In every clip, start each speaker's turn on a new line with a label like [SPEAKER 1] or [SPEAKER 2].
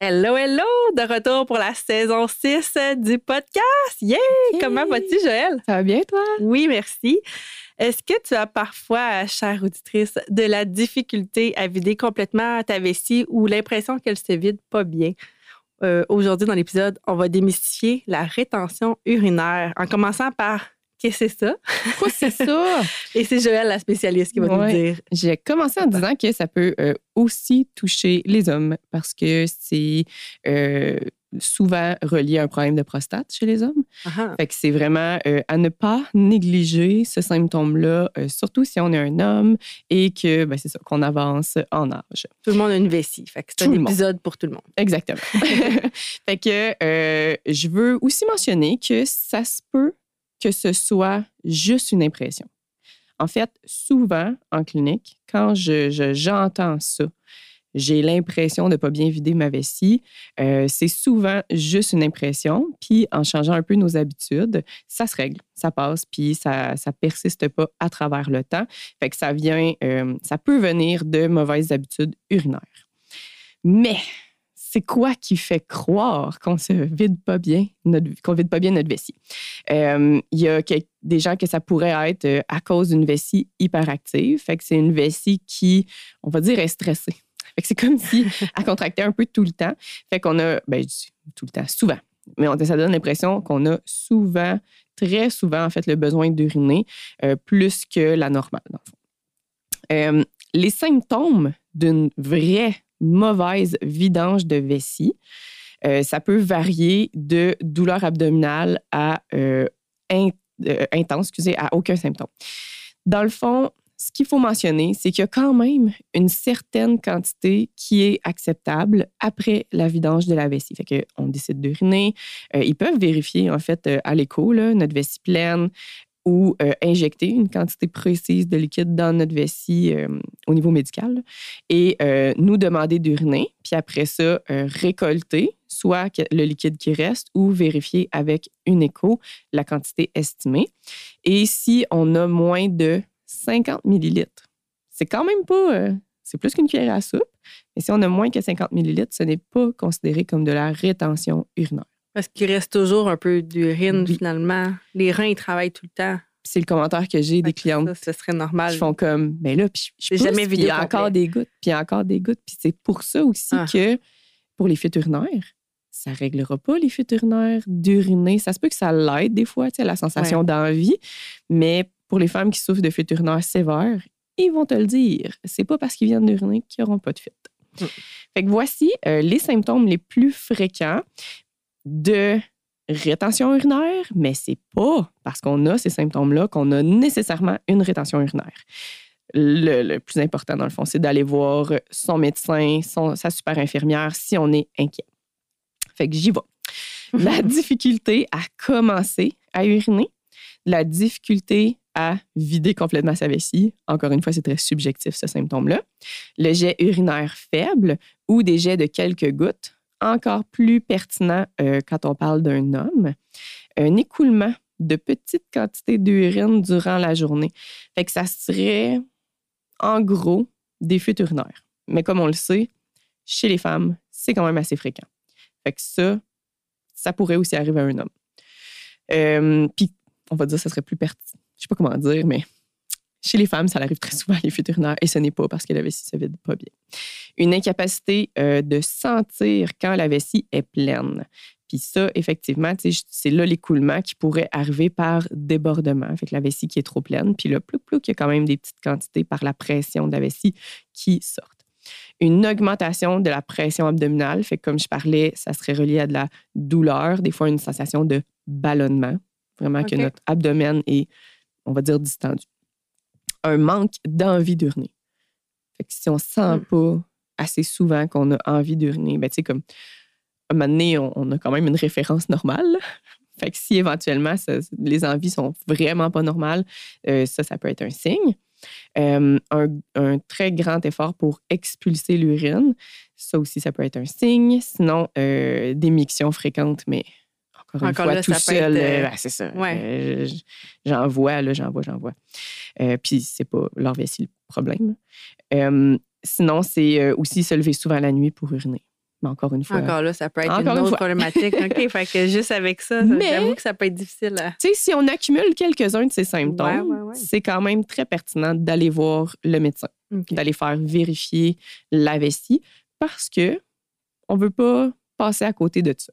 [SPEAKER 1] Hello, hello! De retour pour la saison 6 du podcast! Yeah! Comment vas-tu, Joël?
[SPEAKER 2] Ça va bien, toi?
[SPEAKER 1] Oui, merci. Est-ce que tu as parfois, chère auditrice, de la difficulté à vider complètement ta vessie ou l'impression qu'elle se vide pas bien? Euh, aujourd'hui, dans l'épisode, on va démystifier la rétention urinaire en commençant par que c'est ça?
[SPEAKER 2] Quoi, c'est ça?
[SPEAKER 1] Et c'est Joël, la spécialiste, qui va nous dire.
[SPEAKER 3] J'ai commencé en disant que ça peut euh, aussi toucher les hommes parce que c'est euh, souvent relié à un problème de prostate chez les hommes. Fait que c'est vraiment euh, à ne pas négliger ce symptôme-là, surtout si on est un homme et que, ben, c'est ça, qu'on avance en âge.
[SPEAKER 1] Tout le monde a une vessie. Fait que c'est un épisode pour tout le monde.
[SPEAKER 3] Exactement. fait que je veux aussi mentionner que ça se peut que ce soit juste une impression. En fait, souvent en clinique, quand j'entends je, ça, j'ai l'impression de ne pas bien vider ma vessie. Euh, c'est souvent juste une impression. Puis en changeant un peu nos habitudes, ça se règle, ça passe, puis ça ne persiste pas à travers le temps. Fait que ça vient, euh, ça peut venir de mauvaises habitudes urinaires. Mais c'est quoi qui fait croire qu'on se vide pas bien notre, qu'on vide pas bien notre vessie? Euh, il y a des gens que ça pourrait être euh, à cause d'une vessie hyperactive. Fait que c'est une vessie qui, on va dire, est stressée. Fait que c'est comme si elle contractait un peu tout le temps. Fait qu'on a, ben, tout le temps, souvent. Mais on, ça donne l'impression qu'on a souvent, très souvent, en fait, le besoin d'uriner euh, plus que la normale, dans le fond. les symptômes d'une vraie mauvaise vidange de vessie. Euh, ça peut varier de douleur abdominale à euh, euh, intense, excusez, à aucun symptôme. Dans le fond, ce qu'il faut mentionner, c'est qu'il y a quand même une certaine quantité qui est acceptable après la vidange de la vessie. Fait qu'on décide d'uriner. ils peuvent vérifier, en fait, à l'écho, notre vessie pleine, ou euh, injecter une quantité précise de liquide dans notre vessie euh, au niveau médical et euh, nous demander d'uriner, puis après ça, récolter soit le liquide qui reste ou vérifier avec une écho la quantité estimée. Et si on a moins de 50 millilitres, c'est quand même pas, c'est plus qu'une cuillère à soupe, mais si on a moins que 50 millilitres, ce n'est pas considéré comme de la rétention urinaire.
[SPEAKER 1] Parce qu'il reste toujours un peu d'urine, finalement. Les reins, ils travaillent tout le temps.
[SPEAKER 3] C'est le commentaire que j'ai des clientes.
[SPEAKER 1] Ça, ce serait normal.
[SPEAKER 3] Ils font comme, mais ben là, puis je jamais vu. Il y a encore des gouttes, puis il y a encore des gouttes. Puis c'est pour ça aussi ah. que pour les fuites urinaires, ça ne réglera pas les fuites urinaires d'uriner. Ça se peut que ça l'aide des fois, tu sais, la sensation d'envie. Mais pour les femmes qui souffrent de fuites urinaires sévères, ils vont te le dire. C'est pas parce qu'ils viennent d'uriner qu'ils n'auront pas de fuite. Mm. Fait que voici euh, les symptômes les plus fréquents de rétention urinaire, mais c'est pas parce qu'on a ces symptômes-là qu'on a nécessairement une rétention urinaire. Le, plus important, dans le fond, c'est d'aller voir son médecin, sa super infirmière si on est inquiet. Fait que j'y vais. La difficulté à commencer à uriner, la difficulté à vider complètement sa vessie. Encore une fois, c'est très subjectif ce symptôme-là. Le jet urinaire faible ou des jets de quelques gouttes encore plus pertinent euh, quand on parle d'un homme, un écoulement de petites quantités d'urine durant la journée. Fait que ça serait, en gros, des fuites urinaires. Mais comme on le sait, chez les femmes, c'est quand même assez fréquent. Fait que ça, ça pourrait aussi arriver à un homme. Euh, puis, on va dire ça serait plus pertinent. Je sais pas comment dire, mais chez les femmes, ça arrive très souvent, les fuites urinaires, et ce n'est pas parce que la vessie se vide pas bien. Une incapacité euh, de sentir quand la vessie est pleine. Puis ça, effectivement, c'est là l'écoulement qui pourrait arriver par débordement, avec la vessie qui est trop pleine. Puis là, plus, plus, il y a quand même des petites quantités par la pression de la vessie qui sortent. Une augmentation de la pression abdominale, fait comme je parlais, ça serait relié à de la douleur, des fois une sensation de ballonnement, vraiment que notre abdomen est, on va dire, distendu un manque d'envie d'uriner. Fait que si on sent hmm. pas assez souvent qu'on a envie d'uriner, ben, tu sais, comme à un moment donné, on, a quand même une référence normale. Fait que si éventuellement les envies sont vraiment pas normales, euh, ça, ça peut être un signe. Euh, un, très grand effort pour expulser l'urine, ça aussi, ça peut être un signe. Sinon, euh, des mictions fréquentes, mais encore une fois, tout seul, ben, c'est ça. j'en vois, là, j'en vois, j'en vois. puis c'est pas leur vessie le problème. Sinon, c'est aussi se lever souvent la nuit pour uriner. Mais encore une fois.
[SPEAKER 1] Encore là, ça peut être une autre problématique. OK, fait que juste avec ça, j'avoue que ça peut être difficile.
[SPEAKER 3] Tu sais, si on accumule quelques-uns de ces symptômes, c'est quand même très pertinent d'aller voir le médecin, d'aller faire vérifier la vessie parce que on veut pas passer à côté de ça.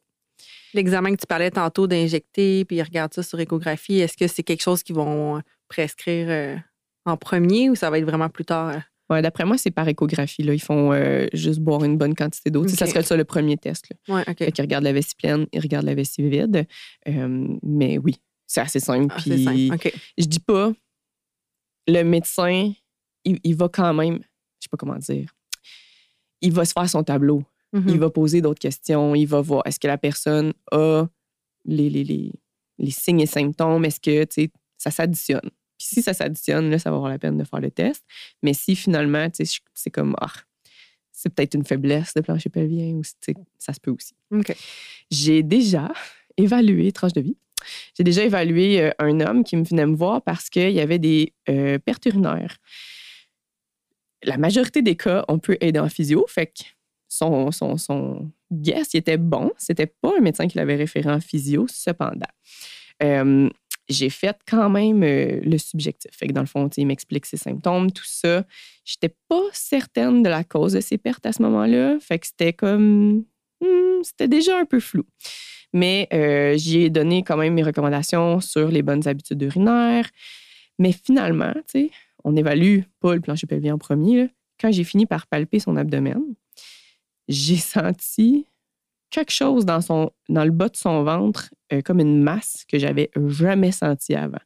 [SPEAKER 1] L'examen que tu parlais tantôt d'injecter, puis ils regardent ça sur échographie, est-ce que c'est quelque chose qu'ils vont prescrire euh, en premier ou ça va être vraiment plus tard?
[SPEAKER 3] Ouais, d'après moi, c'est par échographie. Là. Ils font euh, juste boire une bonne quantité d'eau. Ça serait ça le premier test.
[SPEAKER 1] Là. Ouais,
[SPEAKER 3] ils regardent la vessie pleine, ils regardent la vessie vide. Euh, mais oui, c'est assez simple. Ah, puis je dis pas, le médecin, il, va quand même, je sais pas comment dire, il va se faire son tableau. Mm-hmm. Il va poser d'autres questions. Il va voir est-ce que la personne a les, les, les, les signes et symptômes, est-ce que ça s'additionne? Puis si ça s'additionne, là, ça va avoir la peine de faire le test. Mais si finalement, c'est comme, ah, c'est peut-être une faiblesse de plancher pelvien ou ça se peut aussi. J'ai déjà évalué, tranche de vie, j'ai déjà évalué euh, un homme qui me venait me voir parce qu'il y avait des euh, pertes urinaires. La majorité des cas, on peut aider en physio, fait que son, son, son guess, il était bon. C'était pas un médecin qui l'avait référé en physio, cependant. Euh, j'ai fait quand même euh, le subjectif. Fait que dans le fond, il m'explique ses symptômes, tout ça. J'étais pas certaine de la cause de ses pertes à ce moment-là. Fait que c'était comme. Hmm, c'était déjà un peu flou. Mais euh, j'y ai donné quand même mes recommandations sur les bonnes habitudes urinaires. Mais finalement, on évalue pas le plancher pelvien en premier. Quand j'ai fini par palper son abdomen, j'ai senti quelque chose dans, son, dans le bas de son ventre, euh, comme une masse que j'avais jamais sentie avant.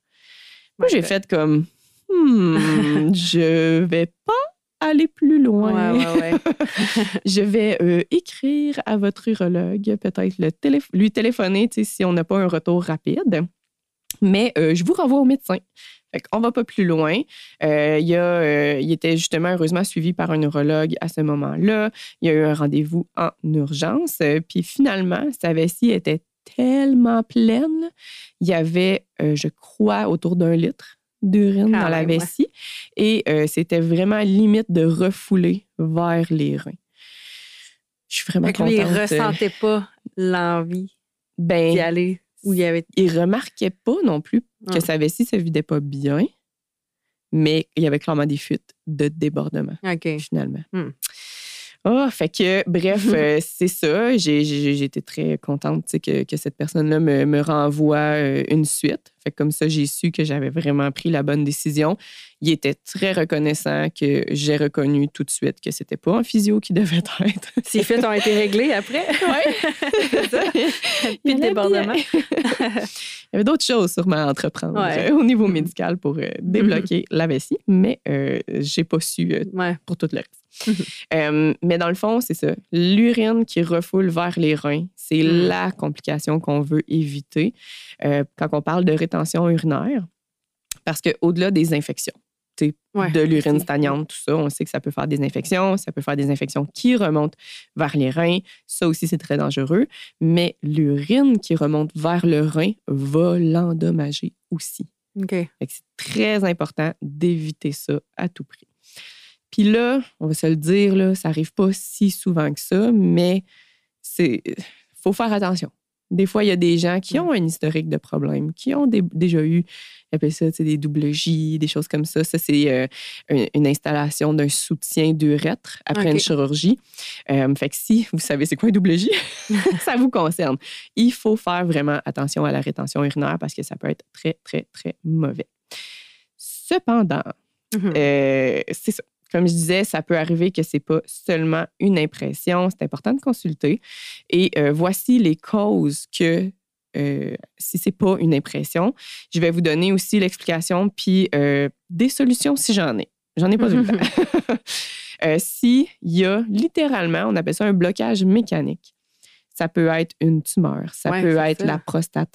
[SPEAKER 3] Moi, j'ai fait comme, hmm, je vais pas aller plus loin. je vais euh, écrire à votre urologue, peut-être le lui téléphoner si on n'a pas un retour rapide. Mais euh, je vous renvoie au médecin. On ne va pas plus loin. Euh, il, euh, il était justement heureusement suivi par un neurologue à ce moment-là. Il y a eu un rendez-vous en urgence. Puis finalement, sa vessie était tellement pleine. Il y avait, je crois, autour d'un litre d'urine dans la vessie. Et c'était vraiment limite de refouler vers les reins. Je suis vraiment contente.
[SPEAKER 1] il ne ressentait pas l'envie ben, d'y aller il avait...
[SPEAKER 3] remarquait pas non plus que ah. sa vessie se vidait pas bien, mais il y avait clairement des fuites de débordement, finalement. Hmm. Ah, fait que, bref, euh, c'est ça. J'ai été très contente que, que cette personne-là me, me, renvoie euh, une suite. Fait que comme ça, j'ai su que j'avais vraiment pris la bonne décision. Il était très reconnaissant que j'ai reconnu tout de suite que c'était pas un physio qui devait être.
[SPEAKER 1] Ces fuites ont été réglées après.
[SPEAKER 3] Oui. Puis le débordement. Il y avait d'autres choses sûrement à entreprendre euh, au niveau médical pour débloquer la vessie, mais j'ai pas su pour tout le reste. Euh, mais dans le fond, c'est ça. L'urine qui refoule vers les reins, c'est mm. la complication qu'on veut éviter euh, quand on parle de rétention urinaire. Parce qu'au-delà des infections, de l'urine stagnante, tout ça, on sait que ça peut faire des infections, ça peut faire des infections qui remontent vers les reins. Ça aussi, c'est très dangereux. Mais l'urine qui remonte vers le rein va l'endommager aussi. C'est très important d'éviter ça à tout prix. Puis là, on va se le dire, là, ça n'arrive pas si souvent que ça, mais c'est faut faire attention. Des fois, il y a des gens qui ont un historique de problèmes, qui ont déjà eu, appelle ça des double J, des choses comme ça. Ça, c'est euh, une, installation d'un soutien d'urètre après une chirurgie. Euh, fait que si vous savez c'est quoi un double J, ça vous concerne. Il faut faire vraiment attention à la rétention urinaire parce que ça peut être très, très, très mauvais. Cependant, mm-hmm. euh, c'est ça comme je disais, ça peut arriver que ce n'est pas seulement une impression. C'est important de consulter. Et euh, voici les causes que euh, si ce n'est pas une impression. Je vais vous donner aussi l'explication puis euh, des solutions si j'en ai. J'en ai pas eu le temps. S'il y a littéralement, on appelle ça un blocage mécanique. Ça peut être une tumeur, ça peut être la prostate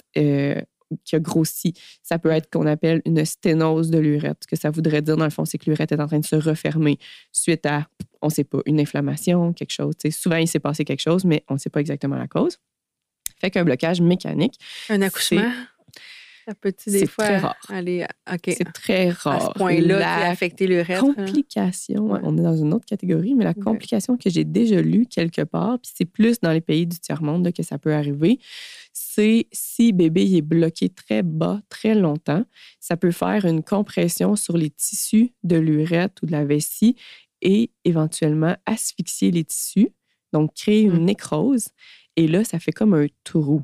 [SPEAKER 3] qui a grossi. Ça peut être qu'on appelle une sténose de l'urètre. Ce que ça voudrait dire, dans le fond, c'est que l'urètre est en train de se refermer suite à, on ne sait pas, une inflammation, quelque chose. souvent, il s'est passé quelque chose, mais on ne sait pas exactement la cause. Fait qu'un blocage mécanique.
[SPEAKER 1] Un accouchement?
[SPEAKER 3] C'est très rare. C'est très rare. À
[SPEAKER 1] ce point-là, qui affecté l'urètre.
[SPEAKER 3] Hein? Complication, on est dans une autre catégorie, mais la complication que j'ai déjà lue quelque part, puis c'est plus dans les pays du tiers-monde que ça peut arriver, c'est si bébé est bloqué très bas, très longtemps, ça peut faire une compression sur les tissus de l'urètre ou de la vessie et éventuellement asphyxier les tissus, donc créer une mmh. nécrose. Et là, ça fait comme un trou.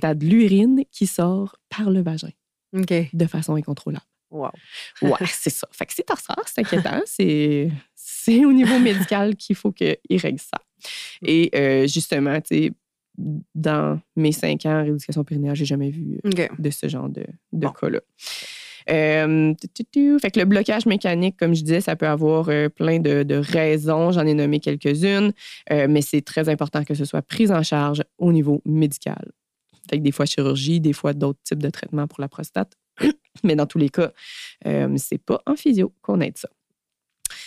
[SPEAKER 3] Tu as de l'urine qui sort par le vagin de façon incontrôlable.
[SPEAKER 1] Wow.
[SPEAKER 3] ouais, c'est ça. Fait que c'est ça, c'est inquiétant. c'est, c'est au niveau médical qu'il faut qu'il règle ça. Et euh, justement, tu sais, dans mes cinq ans en rééducation périnéale, j'ai jamais vu euh, de ce genre de, de cas-là. Euh, fait que le blocage mécanique, comme je disais, ça peut avoir plein de, de raisons. J'en ai nommé quelques-unes, mais c'est très important que ce soit pris en charge au niveau médical. Fait que des fois chirurgie, des fois d'autres types de traitements pour la prostate. Mais dans tous les cas, euh, c'est pas en physio qu'on aide ça.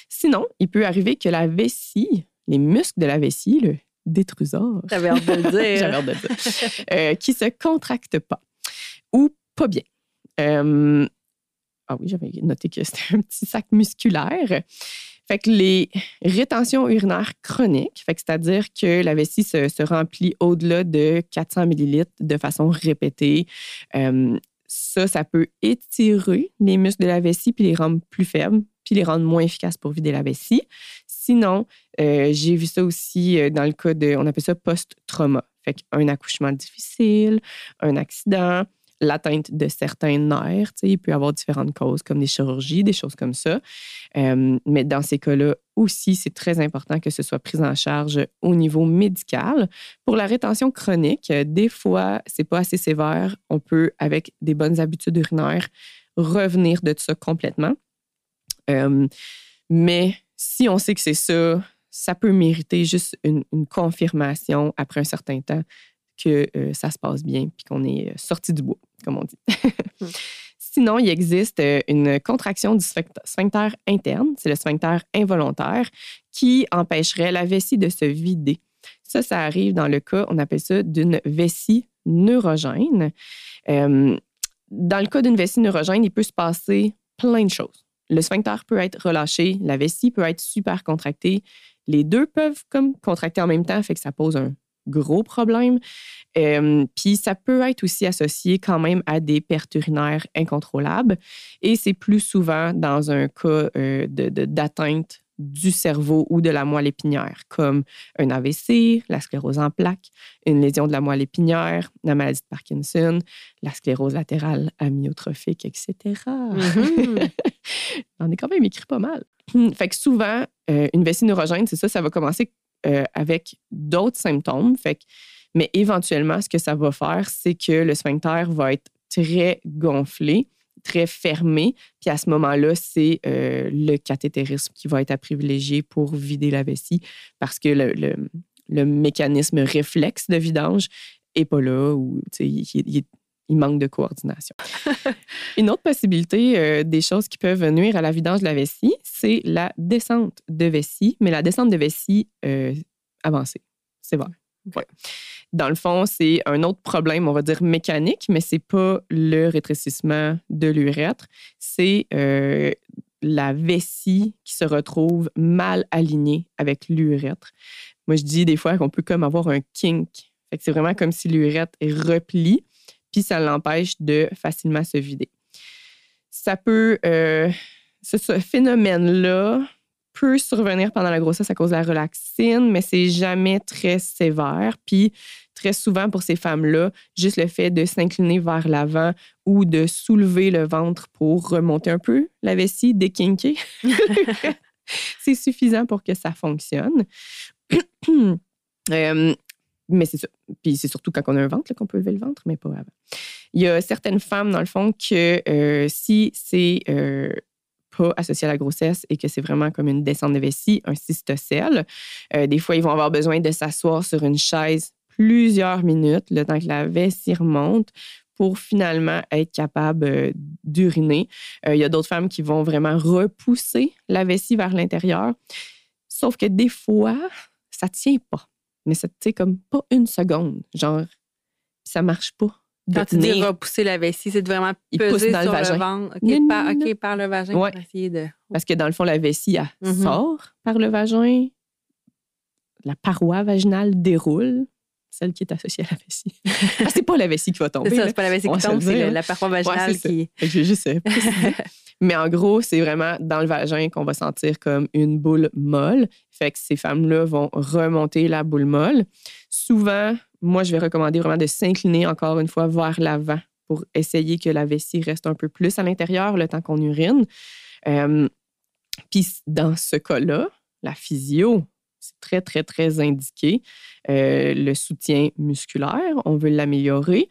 [SPEAKER 3] Sinon, il peut arriver que la vessie, les muscles de la vessie, le détrusor.
[SPEAKER 1] J'avais hâte de le dire.
[SPEAKER 3] J'avais hâte de le dire. Euh, qui se contractent pas ou pas bien. Euh, ah oui, j'avais noté que c'était un petit sac musculaire. Fait que les rétentions urinaires chroniques, fait que c'est-à-dire que la vessie se, remplit au-delà de 400 millilitres de façon répétée. Euh, ça, ça peut étirer les muscles de la vessie puis les rendre plus faibles, puis les rendre moins efficaces pour vider la vessie. Sinon, euh, j'ai vu ça aussi euh, dans le cas de, on appelle ça post-trauma. Fait qu'un accouchement difficile, un accident, l'atteinte de certains nerfs. Il peut y avoir différentes causes, comme des chirurgies, des choses comme ça. Euh, mais dans ces cas-là aussi, c'est très important que ce soit pris en charge au niveau médical. Pour la rétention chronique, des fois, c'est pas assez sévère. On peut, avec des bonnes habitudes urinaires, revenir de ça complètement. Euh, mais si on sait que c'est ça, ça peut mériter juste une confirmation après un certain temps que euh, ça se passe bien puis qu'on est euh, sorti du bois, comme on dit. Hmm. Sinon, il existe euh, une contraction du sphincter interne, c'est le sphincter involontaire, qui empêcherait la vessie de se vider. Ça, ça arrive dans le cas, on appelle ça d'une vessie neurogène. dans le cas d'une vessie neurogène, il peut se passer plein de choses. Le sphincter peut être relâché, la vessie peut être super contractée. Les deux peuvent comme contracter en même temps, fait que ça pose un gros problème. Puis ça peut être aussi associé quand même à des pertes urinaires incontrôlables. Et c'est plus souvent dans un cas euh, d'atteinte du cerveau ou de la moelle épinière, comme un AVC, la sclérose en plaques, une lésion de la moelle épinière, la maladie de Parkinson, la sclérose latérale amyotrophique, etc. Mm-hmm. On est quand même écrit pas mal. Fait que souvent, euh, une vessie neurogène, c'est ça, ça va commencer euh, avec d'autres symptômes. Fait mais éventuellement, ce que ça va faire, c'est que le sphincter va être très gonflé, très fermé. Puis à ce moment-là, c'est euh, le cathétérisme qui va être à privilégier pour vider la vessie parce que le, mécanisme réflexe de vidange n'est pas là ou il, il manque de coordination. Une autre possibilité euh, des choses qui peuvent nuire à la vidange de la vessie, c'est la descente de vessie, mais la descente de vessie euh, avancée. C'est vrai. Dans le fond, c'est un autre problème, on va dire mécanique, mais c'est pas le rétrécissement de l'urètre, c'est euh, la vessie qui se retrouve mal alignée avec l'urètre. Moi, je dis des fois qu'on peut comme avoir un kink. c'est vraiment comme si l'urètre est puis ça l'empêche de facilement se vider. Ça peut, euh, ce, phénomène-là peut survenir pendant la grossesse à cause de la relaxine, mais c'est jamais très sévère. Puis très souvent pour ces femmes-là, juste le fait de s'incliner vers l'avant ou de soulever le ventre pour remonter un peu la vessie, déquinquer, c'est suffisant pour que ça fonctionne. euh, mais c'est ça. Puis c'est surtout quand on a un ventre qu'on peut lever le ventre, mais pas avant. Il y a certaines femmes, dans le fond, que euh, si c'est euh, pas associé à la grossesse et que c'est vraiment comme une descente de vessie, un cystocèle, euh, des fois, ils vont avoir besoin de s'asseoir sur une chaise plusieurs minutes, le temps que la vessie remonte, pour finalement être capable d'uriner. Il y a d'autres femmes qui vont vraiment repousser la vessie vers l'intérieur. Sauf que des fois, ça tient pas. Mais c'est comme pas une seconde. Genre, ça marche pas.
[SPEAKER 1] Quand tu dis repousser la vessie, c'est de vraiment peser sur le, vagin. ventre. OK, par, le vagin pour essayer de...
[SPEAKER 3] Parce que dans le fond, la vessie, elle mm-hmm. sort par le vagin. La paroi vaginale déroule celle qui est associée à la vessie. ah, c'est pas la vessie qui va tomber.
[SPEAKER 1] C'est ça, c'est pas la vessie qui tombe, c'est la paroi vaginale qui.
[SPEAKER 3] Je vais juste Mais en gros, c'est vraiment dans le vagin qu'on va sentir comme une boule molle. Fait que ces femmes-là vont remonter la boule molle. Souvent, moi, je vais recommander vraiment de s'incliner encore une fois vers l'avant pour essayer que la vessie reste un peu plus à l'intérieur le temps qu'on urine. Euh, puis dans ce cas-là, la physio, c'est très, très, très indiqué. Euh, le soutien musculaire, on veut l'améliorer.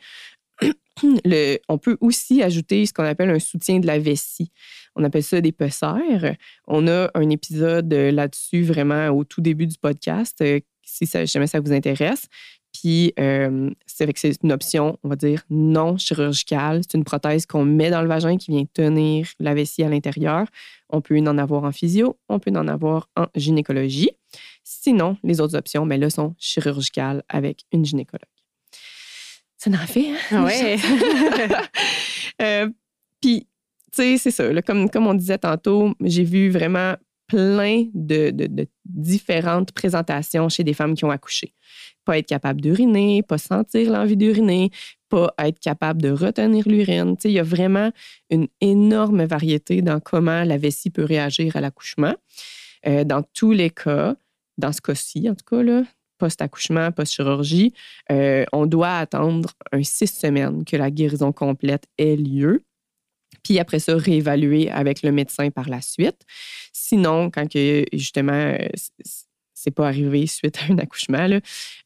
[SPEAKER 3] on peut aussi ajouter ce qu'on appelle un soutien de la vessie. On appelle ça des pessères. On a un épisode là-dessus vraiment au tout début du podcast, euh, si jamais ça vous intéresse. Puis, euh, c'est avec c'est une option, on va dire, non chirurgicale. C'est une prothèse qu'on met dans le vagin qui vient tenir la vessie à l'intérieur. On peut en avoir en physio, on peut en avoir en gynécologie. Sinon, les autres options, mais ben là, sont chirurgicales avec une gynécologue. Ça en fait, hein?
[SPEAKER 1] Ah ouais.
[SPEAKER 3] Euh, puis, tu sais, c'est ça. comme, comme on disait tantôt, j'ai vu vraiment plein de, de, différentes présentations chez des femmes qui ont accouché. Pas être capable d'uriner, pas sentir l'envie d'uriner, pas être capable de retenir l'urine. Il y a vraiment une énorme variété dans comment la vessie peut réagir à l'accouchement. Euh, dans tous les cas, dans ce cas-ci, en tout cas, post-accouchement, post-chirurgie, euh, on doit attendre un six semaines que la guérison complète ait lieu. Puis après ça, réévaluer avec le médecin par la suite. Sinon, quand que, justement, c'est pas arrivé suite à un accouchement,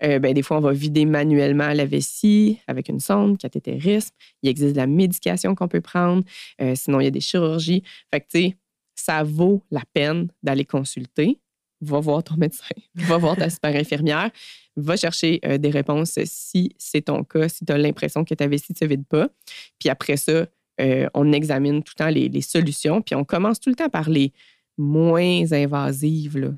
[SPEAKER 3] euh, ben, des fois, on va vider manuellement la vessie avec une sonde, cathétérisme. Il existe de la médication qu'on peut prendre. Euh, sinon, il y a des chirurgies. Fait que, tu sais, ça vaut la peine d'aller consulter va voir ton médecin, va voir ta super infirmière, va chercher euh, des réponses si c'est ton cas, si tu as l'impression que ta vessie ne se vide pas. Puis après ça, euh, on examine tout le temps les, solutions, puis on commence tout le temps par les moins invasives. Là,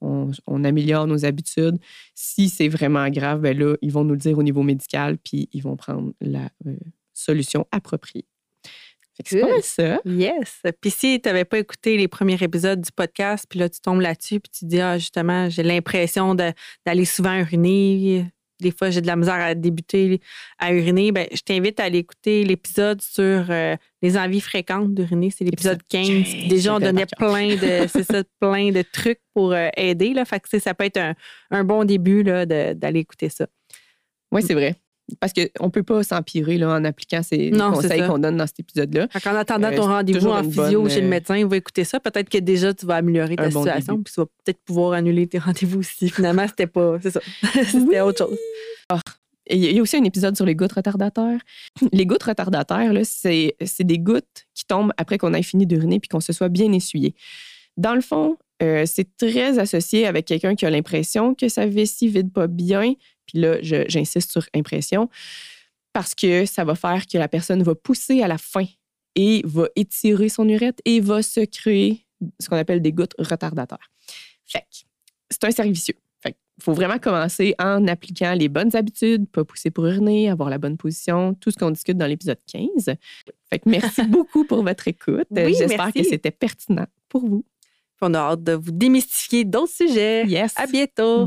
[SPEAKER 3] on, on améliore nos habitudes. Si c'est vraiment grave, ben là, ils vont nous le dire au niveau médical, puis ils vont prendre la euh, solution appropriée. C'est pas ça.
[SPEAKER 1] Yes. Puis si tu n'avais pas écouté les premiers épisodes du podcast, puis là, tu tombes là-dessus, puis tu dis, ah, justement, j'ai l'impression d'aller souvent uriner. Des fois, j'ai de la misère à débuter à uriner. Ben, je t'invite à aller écouter l'épisode sur euh, les envies fréquentes d'uriner. C'est l'épisode 15. Déjà, on donnait plein de, ça, plein de trucs pour euh, aider. Là. Fait que, ça peut être un, un bon début d'aller écouter ça.
[SPEAKER 3] Oui, c'est vrai. Parce qu'on ne peut pas s'empirer en appliquant ces conseils qu'on donne dans cet épisode-là.
[SPEAKER 1] En attendant ton euh, rendez-vous en physio chez le euh, médecin, il va écouter ça. Peut-être que déjà, tu vas améliorer ta situation. Puis tu vas peut-être pouvoir annuler tes rendez-vous si finalement, c'était pas. C'est ça. c'était autre chose.
[SPEAKER 3] Ah, il y a aussi un épisode sur les gouttes retardataires. Les gouttes retardataires, c'est des gouttes qui tombent après qu'on ait fini d'uriner puis qu'on se soit bien essuyé. Dans le fond, euh, c'est très associé avec quelqu'un qui a l'impression que sa vessie vide pas bien, puis là, j'insiste sur impression parce que ça va faire que la personne va pousser à la fin et va étirer son urètre et va se créer ce qu'on appelle des gouttes retardataires. Fait c'est un cercle vicieux. Fait il faut vraiment commencer en appliquant les bonnes habitudes, pas pousser pour uriner, avoir la bonne position, tout ce qu'on discute dans l'épisode 15. Fait merci beaucoup pour votre écoute. J'espère que c'était pertinent pour vous.
[SPEAKER 1] On a hâte de vous démystifier d'autres sujets.
[SPEAKER 3] Yes.
[SPEAKER 1] À bientôt.